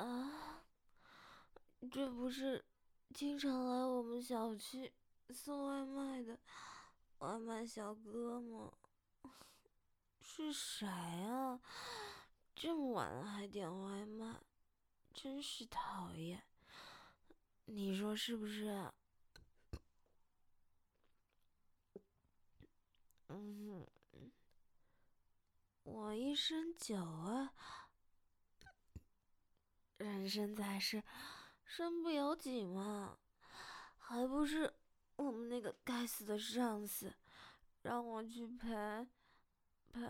啊，这不是经常来我们小区送外卖的外卖小哥吗？是谁啊？这么晚了还点外卖，真是讨厌！你说是不是？嗯，我一身酒啊。身在世，身不由己嘛，还不是我们那个该死的上司让我去陪陪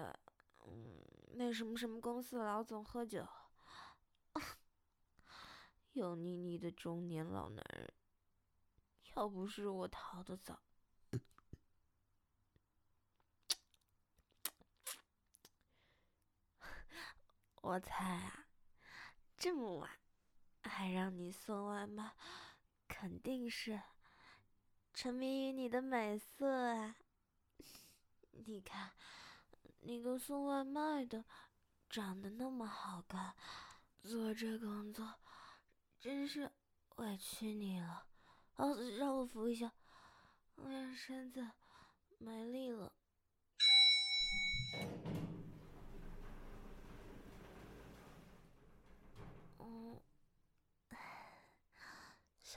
嗯那什么什么公司老总喝酒，油腻腻的中年老男人，要不是我逃得早，我猜啊。这么晚还让你送外卖，肯定是沉迷于你的美色啊！你看，那个送外卖的长得那么好看，做这工作真是委屈你了。哦，让我扶一下，我身子没力了。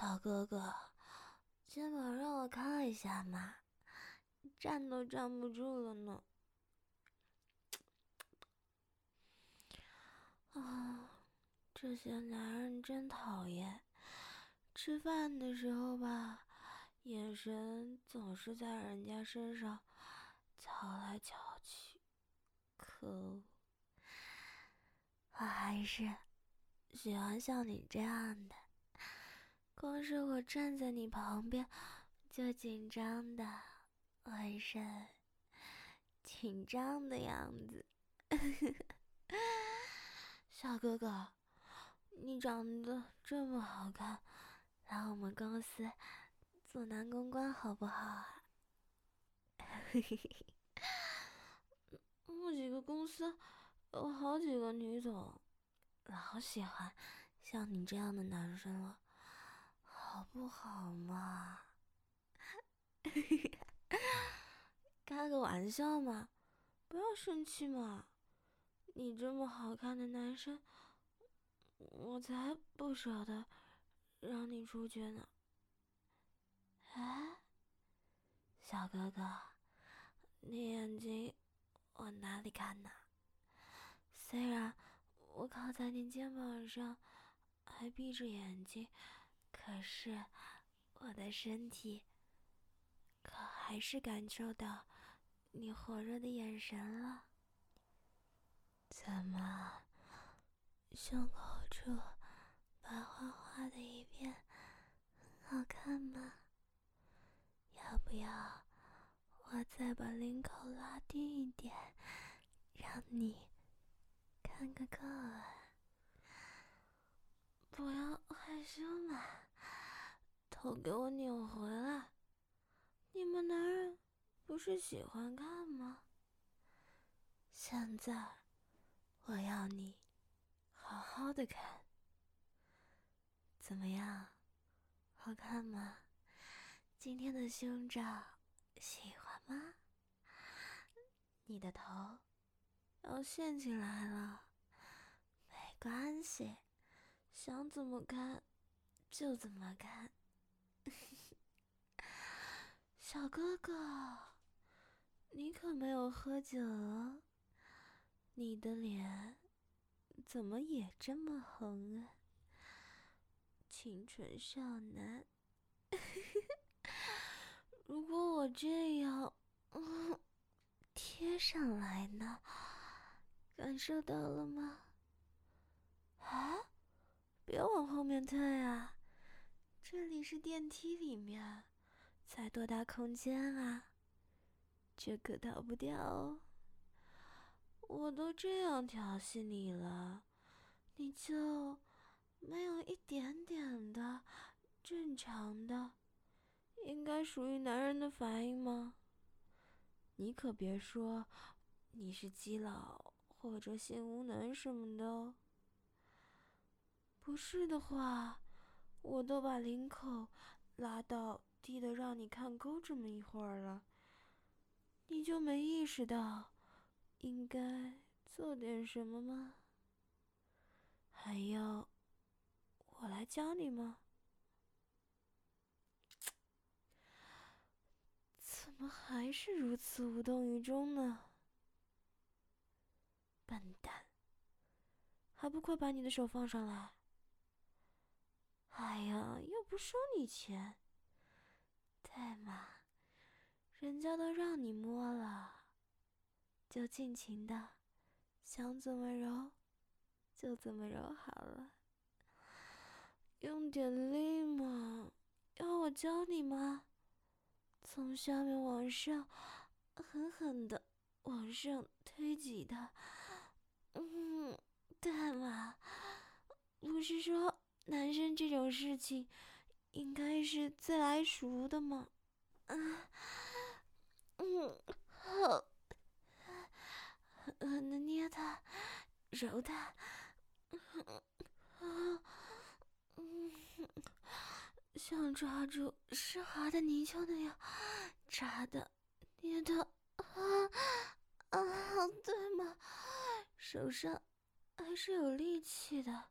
小哥哥，肩膀让我靠一下嘛，站都站不住了呢。啊，这些男人真讨厌，吃饭的时候吧，眼神总是在人家身上瞧来瞧去，可恶！我还是喜欢像你这样的。光是我站在你旁边，就紧张的浑身紧张的样子。小哥哥，你长得这么好看，来我们公司做男公关好不好啊？我几个公司有好几个女总，老喜欢像你这样的男生了。好不好嘛？开个玩笑嘛，不要生气嘛。你这么好看的男生，我才不舍得让你出去呢。哎，小哥哥，你眼睛往哪里看呢？虽然我靠在你肩膀上，还闭着眼睛。可是，我的身体可还是感受到你火热的眼神了。怎么，胸口处白花花的一片，好看吗？要不要我再把领口拉低一点，让你看个够啊？不要害羞嘛。头给我扭回来！你们男人不是喜欢看吗？现在我要你好好的看，怎么样？好看吗？今天的胸罩喜欢吗？你的头要陷进来了，没关系，想怎么看就怎么看。小哥哥，你可没有喝酒，你的脸怎么也这么红啊？清纯少男，如果我这样贴上来呢？感受到了吗？啊，别往后面退啊！这里是电梯里面，才多大空间啊？这可逃不掉哦！我都这样调戏你了，你就没有一点点的正常的、应该属于男人的反应吗？你可别说你是基佬或者性无能什么的哦！不是的话，我都把领口拉到低的让你看够这么一会儿了，你就没意识到应该做点什么吗？还要我来教你吗？怎么还是如此无动于衷呢？笨蛋，还不快把你的手放上来！哎呀，又不收你钱，对嘛？人家都让你摸了，就尽情的，想怎么揉就怎么揉好了。用点力嘛，要我教你吗？从下面往上，狠狠的往上推挤的，嗯，对嘛？不是说。男生这种事情，应该是自来熟的嘛。嗯，嗯，好，狠狠的捏它，揉它，嗯，像抓住湿滑的泥鳅那样，扎的，捏的，啊，啊，对吗？手上还是有力气的。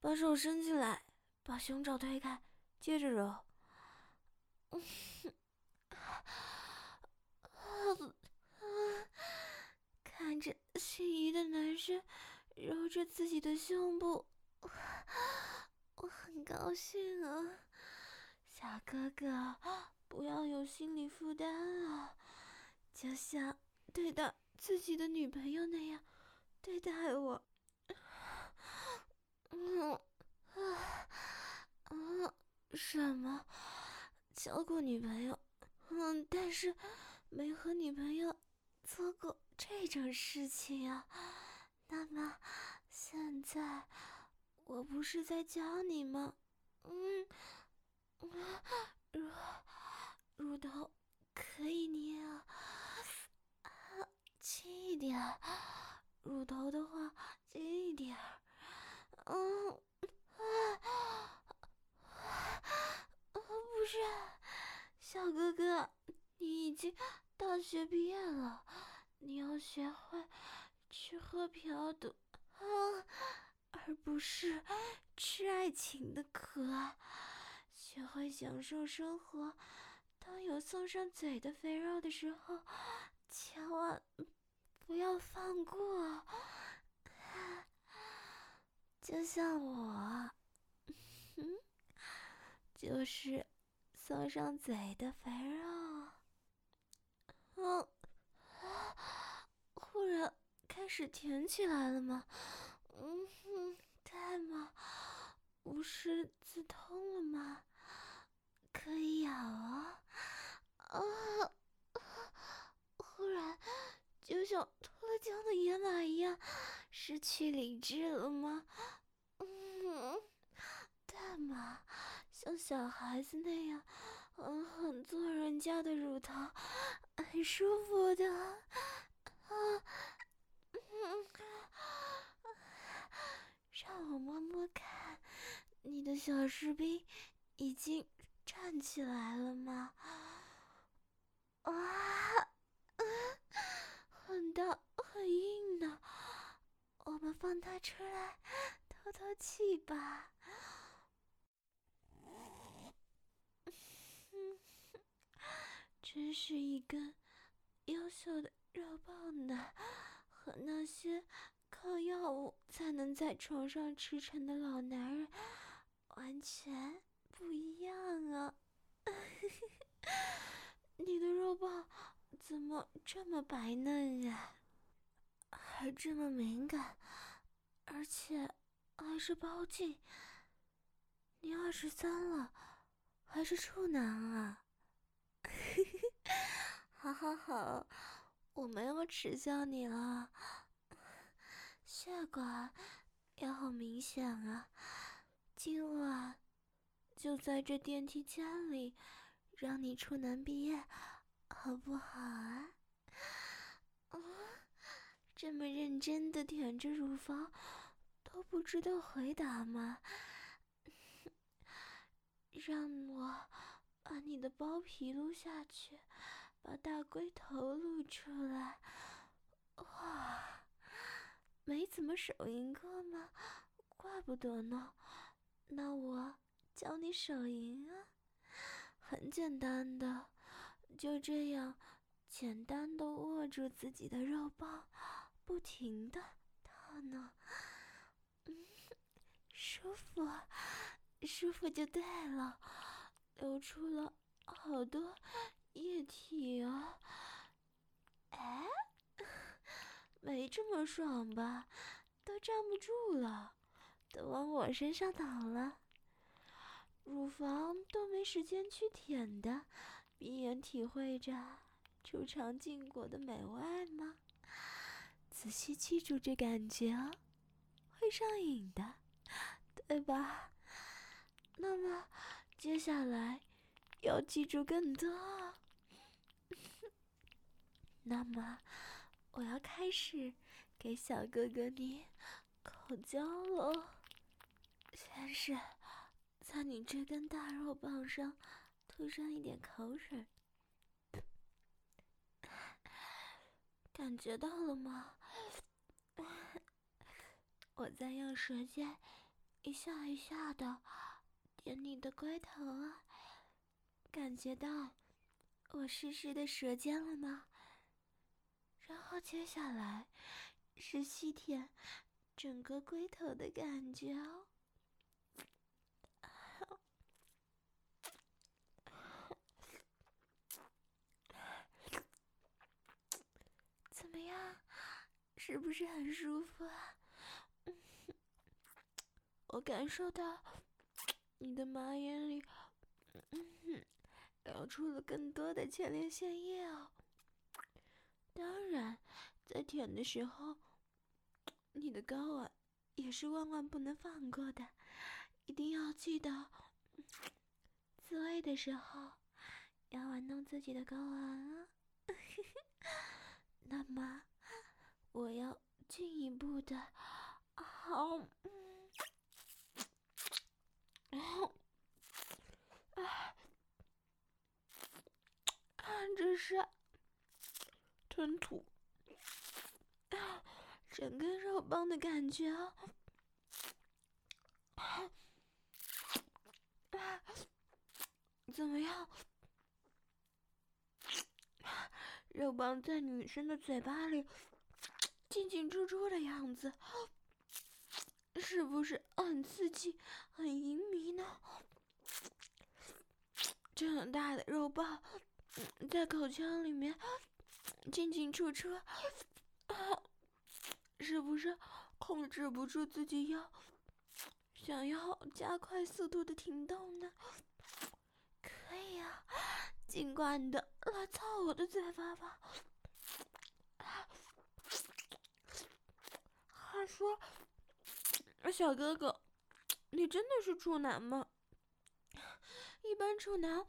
把手伸进来，把胸罩推开，接着揉。看着心仪的男生揉着自己的胸部，我很高兴啊，小哥哥，不要有心理负担啊，就像对待自己的女朋友那样对待我。嗯 啊啊！什么？交过女朋友？嗯，但是没和女朋友做过这种事情啊。那么现在我不是在教你吗？嗯，乳乳头可以捏 啊，轻一点。乳头的话，轻一点。嗯，啊，不是，小哥哥，你已经大学毕业了，你要学会嫖赌啊，而不是吃爱情的苦，学会享受生活。当有送上嘴的肥肉的时候，千万不要放过。就像我，就是送上嘴的肥肉。嗯，忽然开始甜起来了吗？嗯，对吗？无师自通了吗？可以咬啊！啊！忽然就像脱了缰的野马一样，失去理智了吗？嗯，对嘛，像小孩子那样狠狠做人家的乳头，很舒服的。啊，让我摸摸看，你的小士兵已经站起来了吗？啊，很大很硬的，我们放他出来。透透气吧，真是一根优秀的肉棒呢，和那些靠药物才能在床上驰骋的老男人完全不一样啊！你的肉棒怎么这么白嫩呀？还这么敏感，而且……还是包茎？你二十三了，还是处男啊？好 好好，我没有耻笑你了。血管也好明显啊，今晚就在这电梯间里，让你处男毕业，好不好啊？啊，这么认真的舔着乳房。都不知道回答吗？让我把你的包皮撸下去，把大龟头露出来。哇，没怎么手淫过吗？怪不得呢。那我教你手淫啊，很简单的，就这样简单的握住自己的肉棒，不停的套呢。嗯，舒服。舒服就对了，流出了好多液体啊！哎，没这么爽吧？都站不住了，都往我身上倒了。乳房都没时间去舔的，闭眼体会着初尝禁果的美味吗？仔细记住这感觉哦，会上瘾的，对吧？那么，接下来要记住更多。那么，我要开始给小哥哥你口交了。先是在你这根大肉棒上涂上一点口水，感觉到了吗？我在用舌尖一下一下的。舔你的龟头啊，感觉到我湿湿的舌尖了吗？然后接下来是吸舔整个龟头的感觉哦。怎么样？是不是很舒服啊？我感受到。你的马眼里，嗯，流出了更多的前列腺液哦。当然，在舔的时候，你的睾丸也是万万不能放过的，一定要记得，自慰的时候要玩弄自己的睾丸啊。那么，我要进一步的，好。然后，啊，这是吞吐，整个肉棒的感觉，怎么样？肉棒在女生的嘴巴里进进出出的样子。是不是很刺激、很淫迷呢？这么大的肉棒在口腔里面进进出出，是不是控制不住自己要想要加快速度的停动呢？可以啊，尽管的来操我的嘴巴吧。话说。小哥哥，你真的是处男吗？一般处男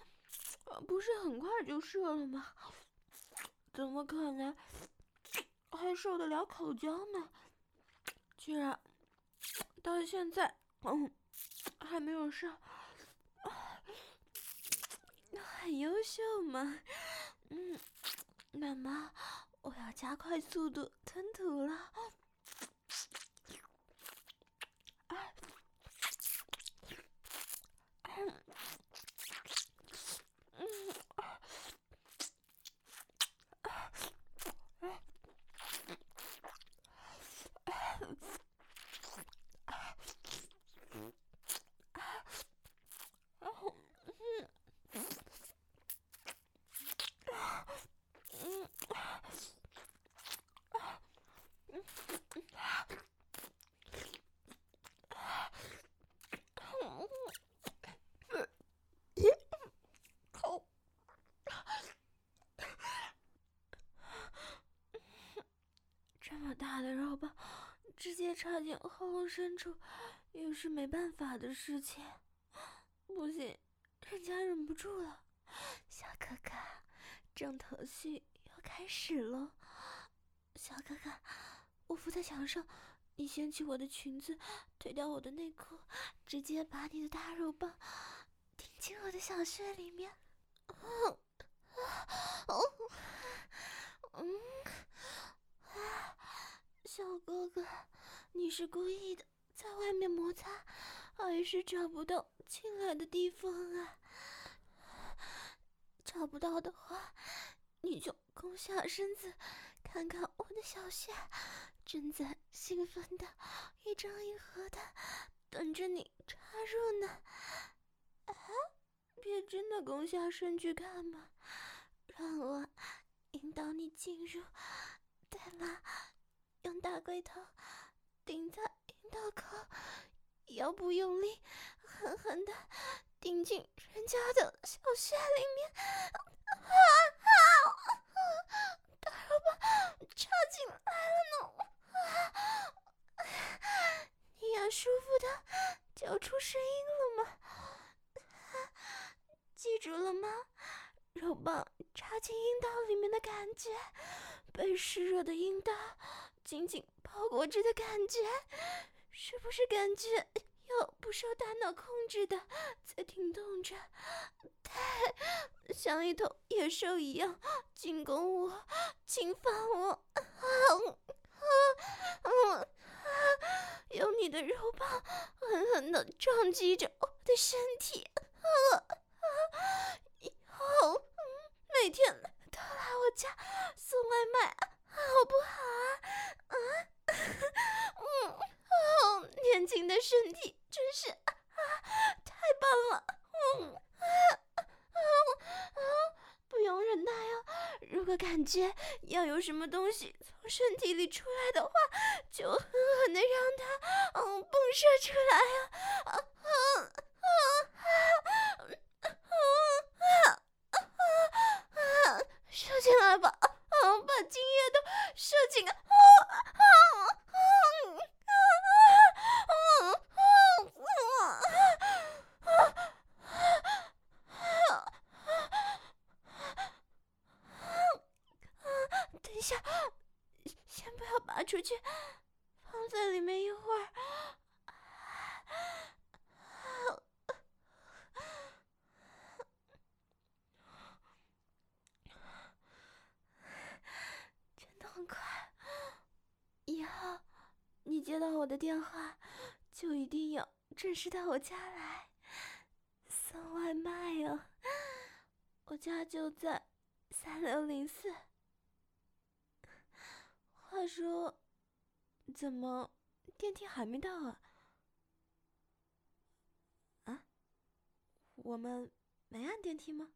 不是很快就射了吗？怎么可能还受得了口交呢？居然到现在嗯还没有上，很优秀嘛。嗯，那么我要加快速度吞吐了。啊大的肉棒直接插进喉咙深处，也是没办法的事情。不行，人家忍不住了。小哥哥，重头戏要开始了。小哥哥，我伏在墙上，你掀起我的裙子，推掉我的内裤，直接把你的大肉棒顶进我的小穴里面。嗯，嗯，小哥哥，你是故意的，在外面摩擦，还是找不到进来的地方啊？找不到的话，你就弓下身子，看看我的小穴。正在兴奋的一张一合的等着你插入呢，啊！别真的弓下身去看嘛，让我引导你进入。对吗，大龟头顶在阴道口，腰部用力，狠狠的顶进人家的小穴里面。啊啊！大肉棒插进来了呢。你也舒服的叫出声音了吗？记住了吗？肉棒插进阴道里面的感觉，被湿热的阴道紧紧包裹着的感觉，是不是感觉有不受大脑控制的在停动着？对，像一头野兽一样进攻我，侵犯我。啊啊啊，用你的肉棒狠狠的撞击着我的身体，以后每天都来我家送外卖，好不好啊？嗯，嗯，年轻的身体真是太棒了，嗯。不用忍耐哦，如果感觉要有什么东西从身体里出来的话，就狠狠的让它嗯迸射出来！啊啊的电话，就一定要准时到我家来送外卖哦。我家就在三六零四。话说，怎么电梯还没到啊？啊，我们没按电梯吗？